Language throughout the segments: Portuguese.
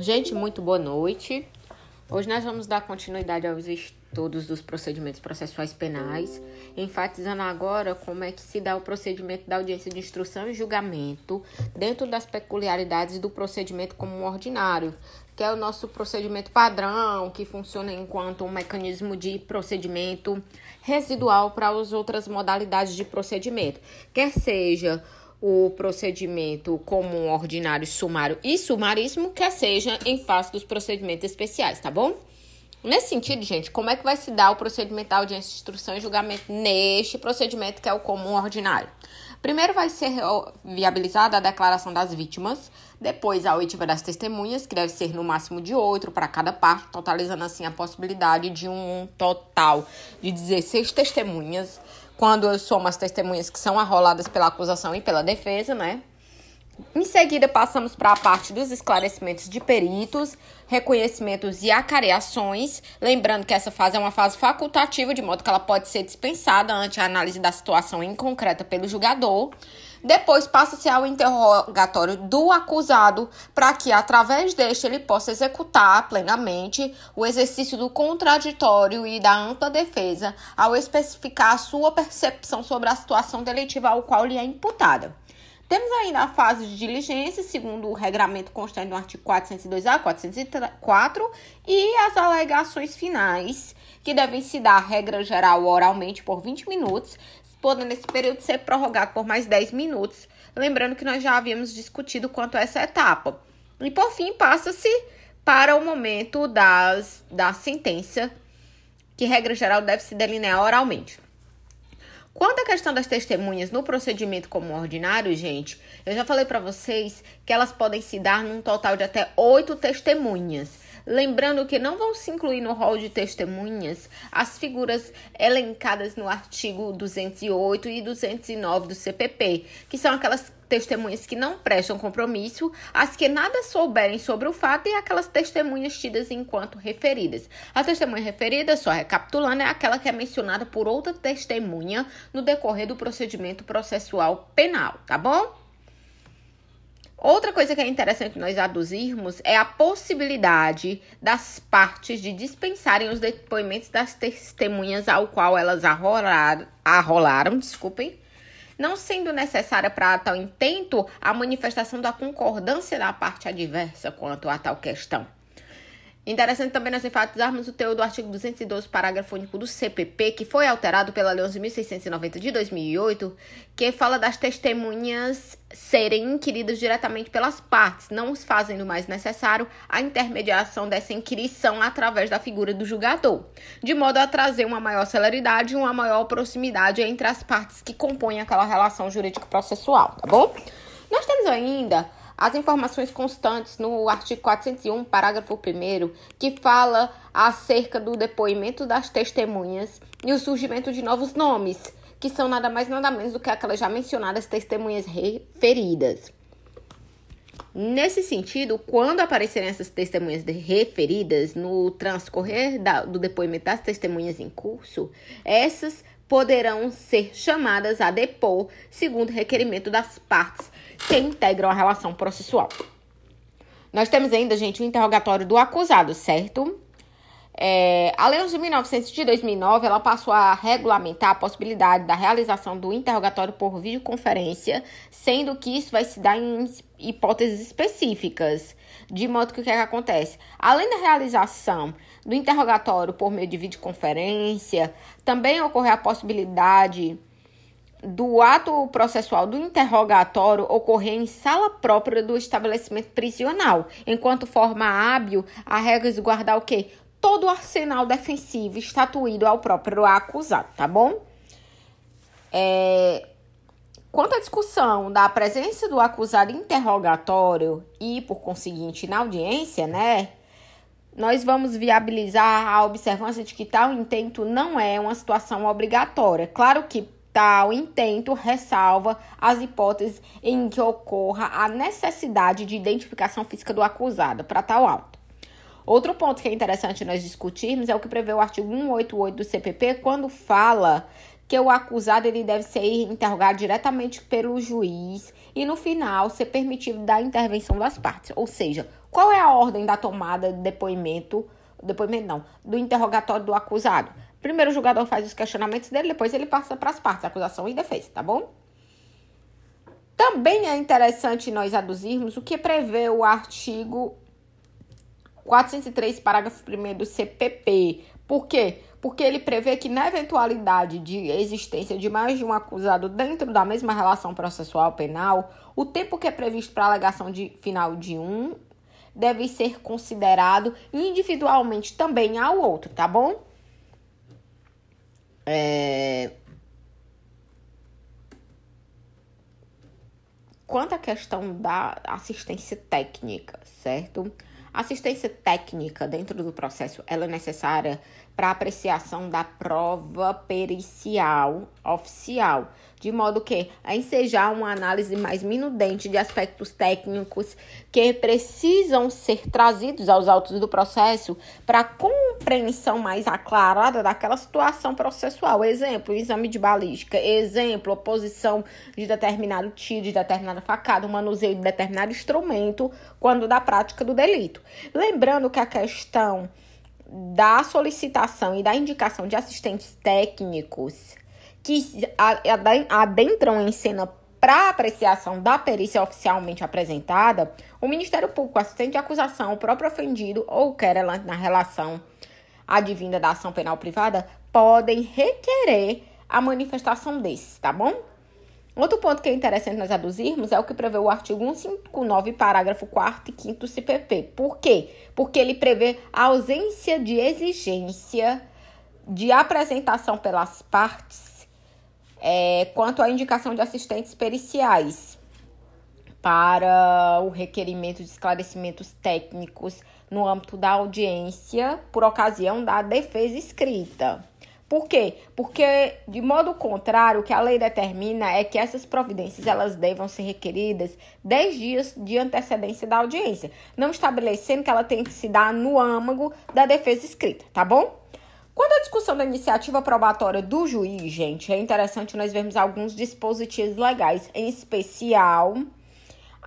Gente, muito boa noite. Hoje nós vamos dar continuidade aos estudos dos procedimentos processuais penais, enfatizando agora como é que se dá o procedimento da audiência de instrução e julgamento dentro das peculiaridades do procedimento comum ordinário, que é o nosso procedimento padrão, que funciona enquanto um mecanismo de procedimento residual para as outras modalidades de procedimento, quer seja o procedimento comum, ordinário, sumário e sumaríssimo, quer seja em face dos procedimentos especiais, tá bom? Nesse sentido, gente, como é que vai se dar o procedimento da audiência de instrução e julgamento neste procedimento que é o comum ordinário? Primeiro vai ser viabilizada a declaração das vítimas, depois a oitiva das testemunhas, que deve ser no máximo de oito para cada parte, totalizando assim a possibilidade de um total de 16 testemunhas quando somos as testemunhas que são arroladas pela acusação e pela defesa, né? Em seguida, passamos para a parte dos esclarecimentos de peritos, reconhecimentos e acareações. Lembrando que essa fase é uma fase facultativa, de modo que ela pode ser dispensada ante a análise da situação em concreta pelo julgador. Depois passa-se ao interrogatório do acusado, para que, através deste, ele possa executar plenamente o exercício do contraditório e da ampla defesa, ao especificar a sua percepção sobre a situação delitiva ao qual lhe é imputada. Temos ainda a fase de diligência, segundo o regramento constante no artigo 402A, 404, e as alegações finais, que devem se dar, regra geral, oralmente por 20 minutos, podendo esse período ser prorrogado por mais 10 minutos. Lembrando que nós já havíamos discutido quanto a essa etapa. E por fim, passa-se para o momento das, da sentença, que regra geral deve se delinear oralmente. Quanto à questão das testemunhas no procedimento como ordinário, gente, eu já falei para vocês que elas podem se dar num total de até oito testemunhas. Lembrando que não vão se incluir no rol de testemunhas as figuras elencadas no artigo 208 e 209 do CPP, que são aquelas testemunhas que não prestam compromisso, as que nada souberem sobre o fato e aquelas testemunhas tidas enquanto referidas. A testemunha referida, só recapitulando, é aquela que é mencionada por outra testemunha no decorrer do procedimento processual penal, tá bom? Outra coisa que é interessante nós aduzirmos é a possibilidade das partes de dispensarem os depoimentos das testemunhas ao qual elas arrolaram, arrolaram desculpem, não sendo necessária para tal intento a manifestação da concordância da parte adversa quanto a tal questão. Interessante também nós enfatizarmos o teor do artigo 212, parágrafo único do CPP, que foi alterado pela Lei 11.690 de 2008, que fala das testemunhas serem inquiridas diretamente pelas partes, não fazendo mais necessário a intermediação dessa inquirição através da figura do julgador, de modo a trazer uma maior celeridade e uma maior proximidade entre as partes que compõem aquela relação jurídico-processual, tá bom? Nós temos ainda as informações constantes no artigo 401, parágrafo 1, que fala acerca do depoimento das testemunhas e o surgimento de novos nomes, que são nada mais nada menos do que aquelas já mencionadas testemunhas referidas. Nesse sentido, quando aparecerem essas testemunhas referidas no transcorrer da, do depoimento das testemunhas em curso, essas poderão ser chamadas a depor segundo requerimento das partes que integram a relação processual. Nós temos ainda, gente, o interrogatório do acusado, certo? É, a Lei 11.900 de 2009, ela passou a regulamentar a possibilidade da realização do interrogatório por videoconferência, sendo que isso vai se dar em hipóteses específicas. De modo que o que, é que acontece? Além da realização do interrogatório por meio de videoconferência, também ocorre a possibilidade do ato processual do interrogatório ocorrer em sala própria do estabelecimento prisional, enquanto forma hábil a resguardar o quê? Todo o arsenal defensivo estatuído ao próprio acusado, tá bom? É... Quanto à discussão da presença do acusado interrogatório e, por conseguinte, na audiência, né? Nós vamos viabilizar a observância de que tal intento não é uma situação obrigatória. Claro que tal intento ressalva as hipóteses em que ocorra a necessidade de identificação física do acusado para tal auto. Outro ponto que é interessante nós discutirmos é o que prevê o artigo 188 do CPP quando fala que o acusado ele deve ser interrogado diretamente pelo juiz e no final ser permitido da intervenção das partes. Ou seja, qual é a ordem da tomada de depoimento, depoimento não, do interrogatório do acusado? Primeiro o julgador faz os questionamentos dele, depois ele passa para as partes, acusação e defesa, tá bom? Também é interessante nós aduzirmos o que prevê o artigo 403, parágrafo 1 do CPP. Por quê? Porque ele prevê que na eventualidade de existência de mais de um acusado dentro da mesma relação processual penal, o tempo que é previsto para a alegação de final de um deve ser considerado individualmente também ao outro, tá bom? É... Quanto à questão da assistência técnica, certo? Assistência técnica dentro do processo ela é necessária para apreciação da prova pericial oficial, de modo que a ensejar uma análise mais minudente de aspectos técnicos que precisam ser trazidos aos autos do processo para compreensão mais aclarada daquela situação processual. Exemplo, exame de balística, exemplo, oposição de determinado tiro, de determinada facada, manuseio de determinado instrumento quando da prática do delito. Lembrando que a questão da solicitação e da indicação de assistentes técnicos que adentram em cena para apreciação da perícia oficialmente apresentada, o Ministério Público, assistente de acusação, o próprio ofendido ou querelante na relação advinda da ação penal privada podem requerer a manifestação desses, tá bom? Outro ponto que é interessante nós aduzirmos é o que prevê o artigo 159, parágrafo 4 e 5 do CPP. Por quê? Porque ele prevê a ausência de exigência de apresentação pelas partes é, quanto à indicação de assistentes periciais para o requerimento de esclarecimentos técnicos no âmbito da audiência por ocasião da defesa escrita. Por quê? Porque, de modo contrário, o que a lei determina é que essas providências elas devam ser requeridas 10 dias de antecedência da audiência, não estabelecendo que ela tem que se dar no âmago da defesa escrita, tá bom? Quando a discussão da iniciativa probatória do juiz, gente, é interessante nós vermos alguns dispositivos legais, em especial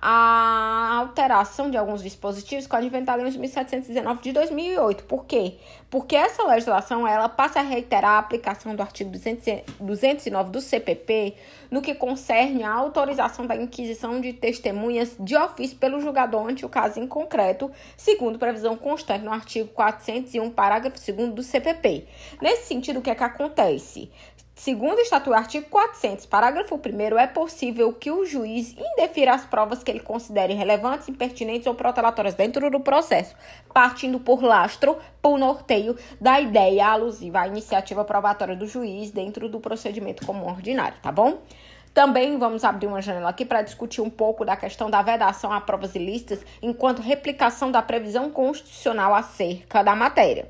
a alteração de alguns dispositivos da Lei 1719 de 2008. Por quê? Porque essa legislação ela passa a reiterar a aplicação do artigo 209 do CPP no que concerne a autorização da inquisição de testemunhas de ofício pelo julgador ante o caso em concreto, segundo previsão constante no artigo 401, parágrafo 2 do CPP. Nesse sentido, o que é que acontece? Segundo o Estatuto, artigo 400, parágrafo 1 é possível que o juiz indefira as provas que ele considere relevantes, impertinentes ou protelatórias dentro do processo, partindo por lastro, por norteio da ideia alusiva à iniciativa probatória do juiz dentro do procedimento comum ordinário, tá bom? Também vamos abrir uma janela aqui para discutir um pouco da questão da vedação a provas ilícitas enquanto replicação da previsão constitucional acerca da matéria.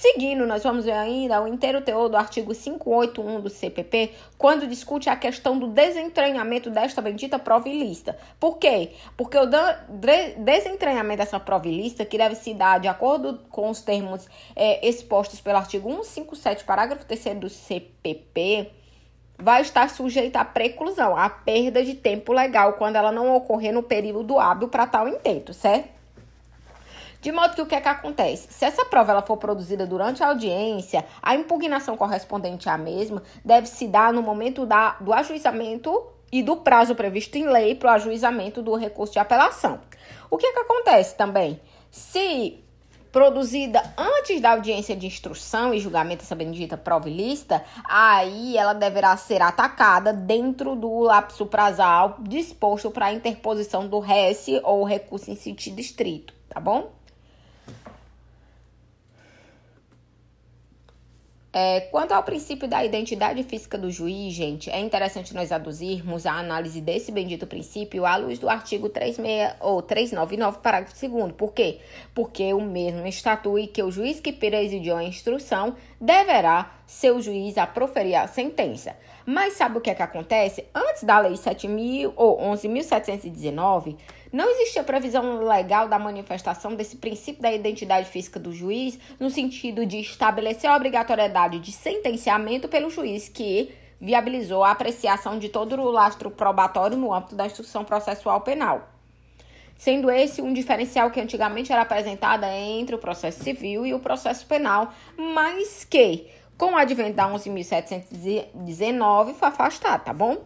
Seguindo, nós vamos ver ainda o inteiro teor do artigo 581 do CPP, quando discute a questão do desentranhamento desta bendita prova ilícita. Por quê? Porque o desentranhamento dessa prova ilícita, que deve se dar de acordo com os termos é, expostos pelo artigo 157, parágrafo 3 do CPP, vai estar sujeita à preclusão, à perda de tempo legal, quando ela não ocorrer no período hábil para tal intento, certo? De modo que o que é que acontece? Se essa prova ela for produzida durante a audiência, a impugnação correspondente à mesma deve se dar no momento da, do ajuizamento e do prazo previsto em lei para o ajuizamento do recurso de apelação. O que é que acontece também? Se produzida antes da audiência de instrução e julgamento dessa bendita prova ilícita, aí ela deverá ser atacada dentro do lapso prazal disposto para a interposição do RES ou recurso em sentido estrito, tá bom? É, quanto ao princípio da identidade física do juiz, gente, é interessante nós aduzirmos a análise desse bendito princípio à luz do artigo 36 ou 399, parágrafo 2 Por quê? Porque o mesmo estatui que o juiz que presidiu a instrução deverá ser o juiz a proferir a sentença. Mas sabe o que é que acontece? Antes da lei 7.000 ou 11.719, não existia previsão legal da manifestação desse princípio da identidade física do juiz, no sentido de estabelecer a obrigatoriedade de sentenciamento pelo juiz que viabilizou a apreciação de todo o lastro probatório no âmbito da instrução processual penal. Sendo esse um diferencial que antigamente era apresentado entre o processo civil e o processo penal, mas que, com o advento da 11.719, foi afastado, tá bom?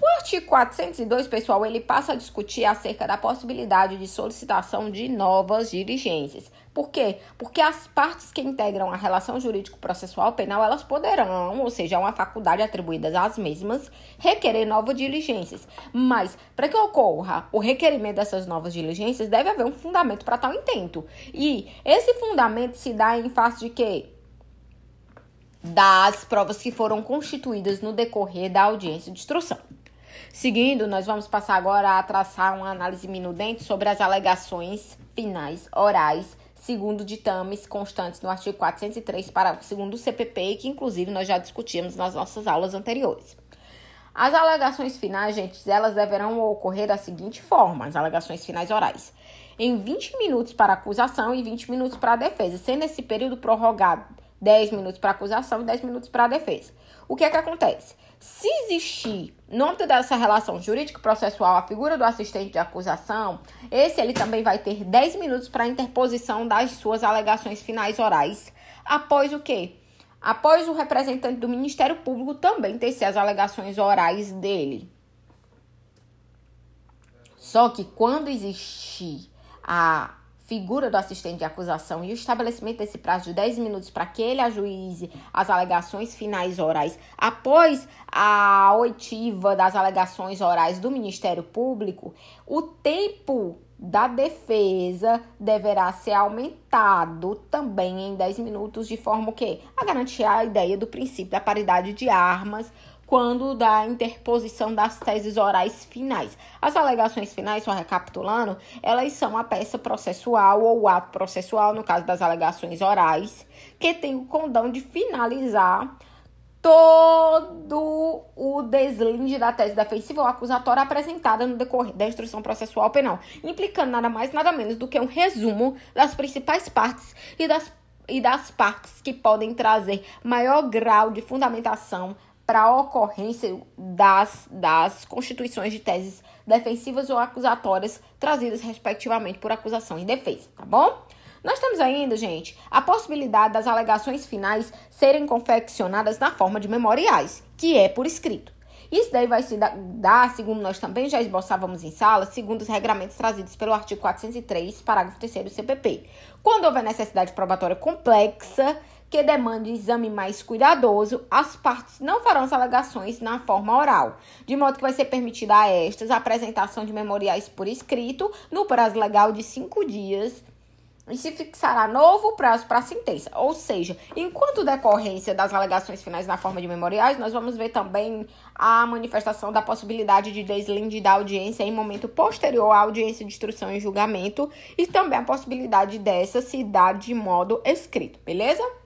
O artigo 402, pessoal, ele passa a discutir acerca da possibilidade de solicitação de novas diligências. Por quê? Porque as partes que integram a relação jurídico-processual penal, elas poderão, ou seja, uma faculdade atribuída às mesmas, requerer novas diligências. Mas, para que ocorra o requerimento dessas novas diligências, deve haver um fundamento para tal intento. E esse fundamento se dá em face de quê? Das provas que foram constituídas no decorrer da audiência de instrução. Seguindo, nós vamos passar agora a traçar uma análise minudente sobre as alegações finais orais, segundo ditames constantes no artigo 403, parágrafo segundo do CPP, que inclusive nós já discutimos nas nossas aulas anteriores. As alegações finais, gente, elas deverão ocorrer da seguinte forma: as alegações finais orais. Em 20 minutos para acusação e 20 minutos para a defesa, sendo esse período prorrogado 10 minutos para acusação e 10 minutos para a defesa. O que é que acontece? Se existir, no âmbito dessa relação jurídico-processual, a figura do assistente de acusação, esse ele também vai ter 10 minutos para interposição das suas alegações finais orais. Após o quê? Após o representante do Ministério Público também tecer as alegações orais dele. Só que quando existir a figura do assistente de acusação e o estabelecimento desse prazo de 10 minutos para que ele ajuize as alegações finais orais após a oitiva das alegações orais do Ministério Público, o tempo da defesa deverá ser aumentado também em 10 minutos, de forma que a garantir a ideia do princípio da paridade de armas quando da interposição das teses orais finais. As alegações finais, só recapitulando, elas são a peça processual ou o ato processual, no caso das alegações orais, que tem o condão de finalizar todo o deslinde da tese defensiva ou acusatória apresentada no decorrer da instrução processual penal, implicando nada mais, nada menos do que um resumo das principais partes e das, e das partes que podem trazer maior grau de fundamentação para a ocorrência das, das constituições de teses defensivas ou acusatórias trazidas respectivamente por acusação e defesa, tá bom? Nós temos ainda, gente, a possibilidade das alegações finais serem confeccionadas na forma de memoriais, que é por escrito. Isso daí vai se dar, segundo nós também já esboçávamos em sala, segundo os regramentos trazidos pelo artigo 403, parágrafo 3 do CPP. Quando houver necessidade probatória complexa que demande exame mais cuidadoso, as partes não farão as alegações na forma oral, de modo que vai ser permitida a estas a apresentação de memoriais por escrito no prazo legal de cinco dias e se fixará novo prazo para a sentença. Ou seja, enquanto decorrência das alegações finais na forma de memoriais, nós vamos ver também a manifestação da possibilidade de deslinde da audiência em momento posterior à audiência de instrução e julgamento e também a possibilidade dessa se dar de modo escrito, beleza?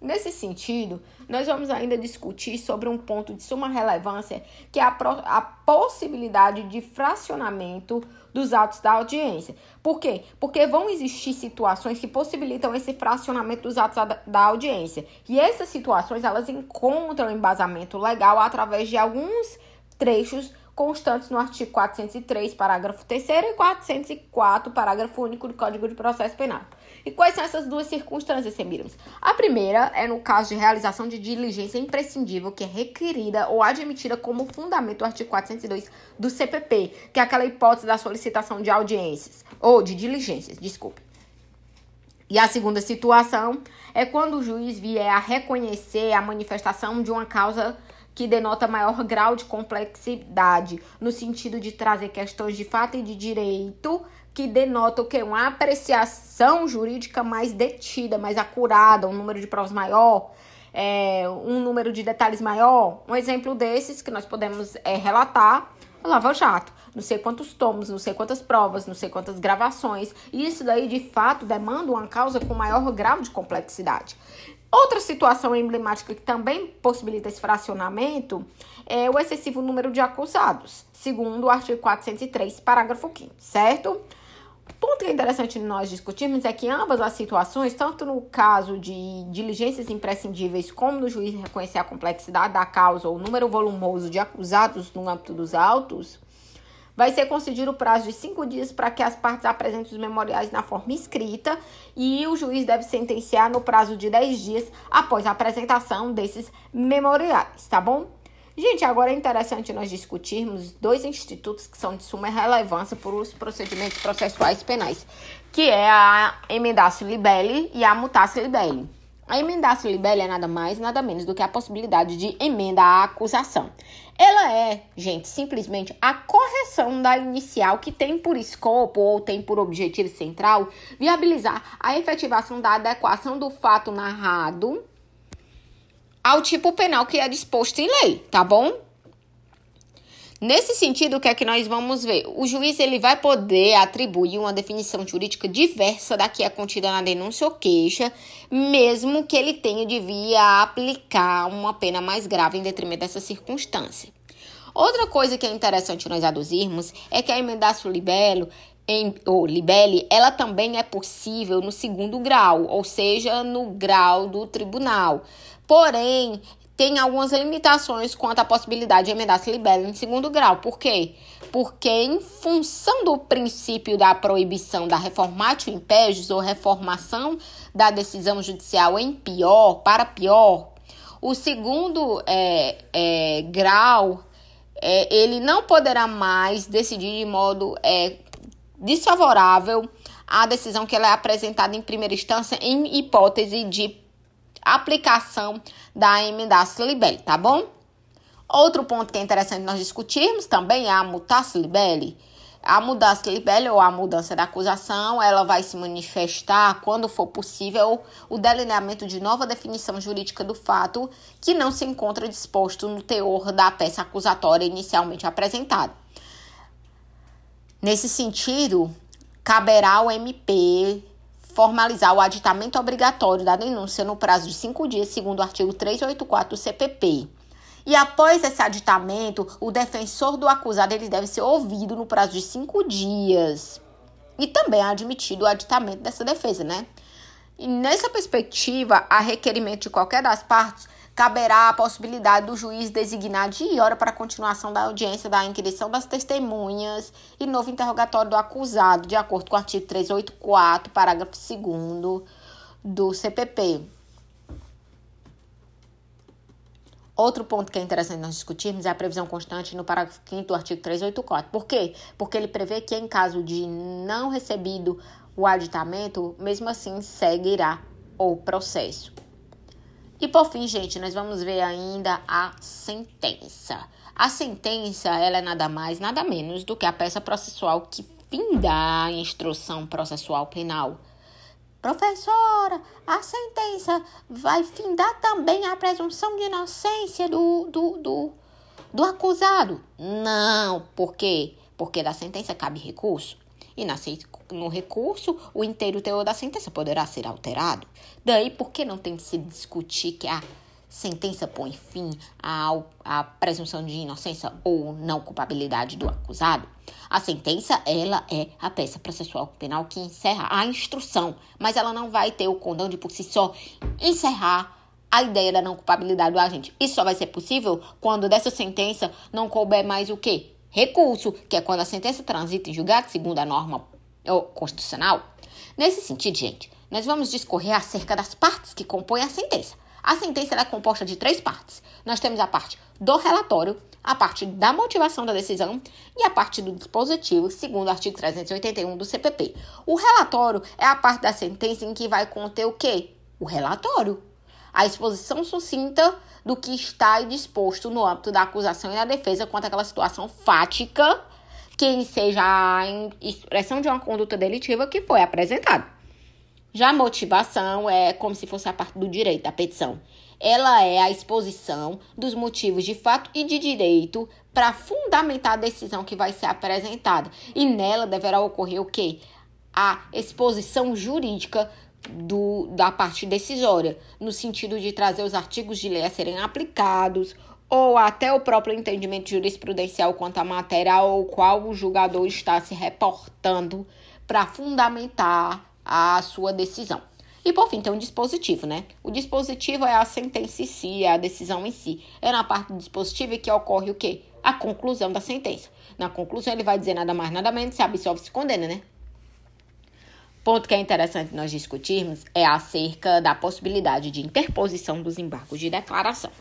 Nesse sentido, nós vamos ainda discutir sobre um ponto de suma relevância, que é a, a possibilidade de fracionamento dos atos da audiência. Por quê? Porque vão existir situações que possibilitam esse fracionamento dos atos da, da audiência. E essas situações, elas encontram embasamento legal através de alguns trechos constantes no artigo 403, parágrafo 3 e 404, parágrafo único do Código de Processo Penal. E quais são essas duas circunstâncias, Semiramis? A primeira é no caso de realização de diligência imprescindível que é requerida ou admitida como fundamento do artigo 402 do CPP, que é aquela hipótese da solicitação de audiências, ou de diligências, desculpe. E a segunda situação é quando o juiz vier a reconhecer a manifestação de uma causa que denota maior grau de complexidade, no sentido de trazer questões de fato e de direito que denota o que? Uma apreciação jurídica mais detida, mais acurada, um número de provas maior, é, um número de detalhes maior. Um exemplo desses que nós podemos é, relatar é Lava Jato. Não sei quantos tomos, não sei quantas provas, não sei quantas gravações. E isso daí, de fato, demanda uma causa com maior grau de complexidade. Outra situação emblemática que também possibilita esse fracionamento é o excessivo número de acusados, segundo o artigo 403, parágrafo 5 certo? Ponto que é interessante nós discutirmos é que ambas as situações, tanto no caso de diligências imprescindíveis, como no juiz reconhecer a complexidade da causa ou o número volumoso de acusados no âmbito dos autos, vai ser concedido o prazo de cinco dias para que as partes apresentem os memoriais na forma escrita e o juiz deve sentenciar no prazo de dez dias após a apresentação desses memoriais, tá bom? Gente, agora é interessante nós discutirmos dois institutos que são de suma relevância para os procedimentos processuais penais, que é a emendação libelli e a mutácio libelli. A emendação libelli é nada mais, nada menos do que a possibilidade de emenda à acusação. Ela é, gente, simplesmente a correção da inicial que tem por escopo ou tem por objetivo central viabilizar a efetivação da adequação do fato narrado ao tipo penal que é disposto em lei, tá bom? Nesse sentido, o que é que nós vamos ver? O juiz ele vai poder atribuir uma definição jurídica diversa da que é contida na denúncia ou queixa, mesmo que ele tenha de vir a aplicar uma pena mais grave em detrimento dessa circunstância. Outra coisa que é interessante nós aduzirmos é que a emendação libelo em, ou libele, ela também é possível no segundo grau, ou seja, no grau do tribunal. Porém, tem algumas limitações quanto à possibilidade de emendar se libelo em segundo grau. Por quê? Porque, em função do princípio da proibição da reformatio impégios ou reformação da decisão judicial em pior, para pior, o segundo é, é, grau é, ele não poderá mais decidir de modo é, desfavorável à decisão que ela é apresentada em primeira instância em hipótese de aplicação da emendação libelli, tá bom? Outro ponto que é interessante nós discutirmos também é a mutácio libelli. A mudança libelli ou a mudança da acusação, ela vai se manifestar quando for possível o delineamento de nova definição jurídica do fato que não se encontra disposto no teor da peça acusatória inicialmente apresentada. Nesse sentido, caberá ao MP formalizar o aditamento obrigatório da denúncia no prazo de cinco dias, segundo o artigo 384 do CPP. E após esse aditamento, o defensor do acusado ele deve ser ouvido no prazo de cinco dias. E também é admitido o aditamento dessa defesa, né? E nessa perspectiva, a requerimento de qualquer das partes, caberá a possibilidade do juiz designar dia e hora para a continuação da audiência da inquirição das testemunhas e novo interrogatório do acusado, de acordo com o artigo 384, parágrafo 2 do CPP. Outro ponto que é interessante nós discutirmos é a previsão constante no parágrafo 5 do artigo 384. Por quê? Porque ele prevê que, em caso de não recebido o aditamento, mesmo assim seguirá o processo. E por fim, gente, nós vamos ver ainda a sentença. A sentença, ela é nada mais, nada menos do que a peça processual que finda a instrução processual penal. Professora, a sentença vai findar também a presunção de inocência do, do, do, do acusado? Não, por quê? Porque da sentença cabe recurso. E no recurso, o inteiro teor da sentença poderá ser alterado. Daí, por que não tem que se discutir que a sentença põe fim à presunção de inocência ou não culpabilidade do acusado? A sentença, ela é a peça processual penal que encerra a instrução, mas ela não vai ter o condão de por si só encerrar a ideia da não culpabilidade do agente. Isso só vai ser possível quando dessa sentença não couber mais o quê? Recurso, que é quando a sentença transita em julgado segundo a norma constitucional. Nesse sentido, gente, nós vamos discorrer acerca das partes que compõem a sentença. A sentença é composta de três partes. Nós temos a parte do relatório, a parte da motivação da decisão e a parte do dispositivo, segundo o artigo 381 do CPP. O relatório é a parte da sentença em que vai conter o quê? O relatório. A exposição sucinta do que está disposto no âmbito da acusação e da defesa quanto àquela situação fática que seja a expressão de uma conduta delitiva que foi apresentada. Já a motivação é como se fosse a parte do direito da petição. Ela é a exposição dos motivos de fato e de direito para fundamentar a decisão que vai ser apresentada. E nela deverá ocorrer o quê? A exposição jurídica do, da parte decisória, no sentido de trazer os artigos de lei a serem aplicados, ou até o próprio entendimento jurisprudencial quanto à matéria ao qual o julgador está se reportando para fundamentar a sua decisão. E por fim, tem um dispositivo, né? O dispositivo é a sentença em si, é a decisão em si. É na parte do dispositivo que ocorre o quê? A conclusão da sentença. Na conclusão, ele vai dizer nada mais, nada menos, se absolve, se condena, né? Ponto que é interessante nós discutirmos é acerca da possibilidade de interposição dos embargos de declaração.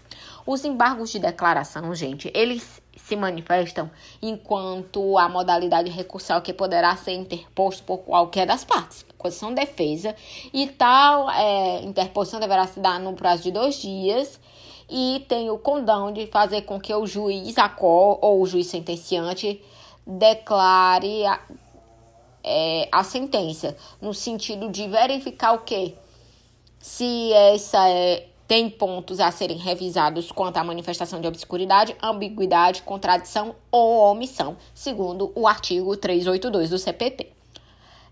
Os embargos de declaração, gente, eles se manifestam enquanto a modalidade recursal que poderá ser interposto por qualquer das partes, acusação defesa, e tal é, interposição deverá se dar no prazo de dois dias e tem o condão de fazer com que o juiz acol ou o juiz sentenciante declare a, é, a sentença, no sentido de verificar o que? Se essa é, tem pontos a serem revisados quanto à manifestação de obscuridade, ambiguidade, contradição ou omissão, segundo o artigo 382 do CPP.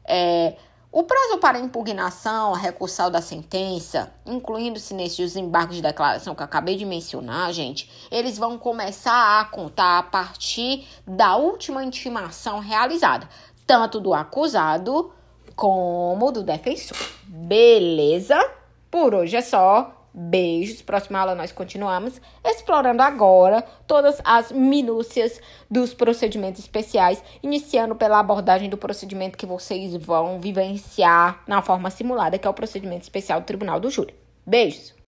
É, o prazo para impugnação recursal da sentença, incluindo-se nesses embargos de declaração que eu acabei de mencionar, gente, eles vão começar a contar a partir da última intimação realizada, tanto do acusado como do defensor. Beleza? Por hoje é só. Beijos. Próxima aula nós continuamos explorando agora todas as minúcias dos procedimentos especiais, iniciando pela abordagem do procedimento que vocês vão vivenciar na forma simulada, que é o procedimento especial do Tribunal do Júri. Beijos.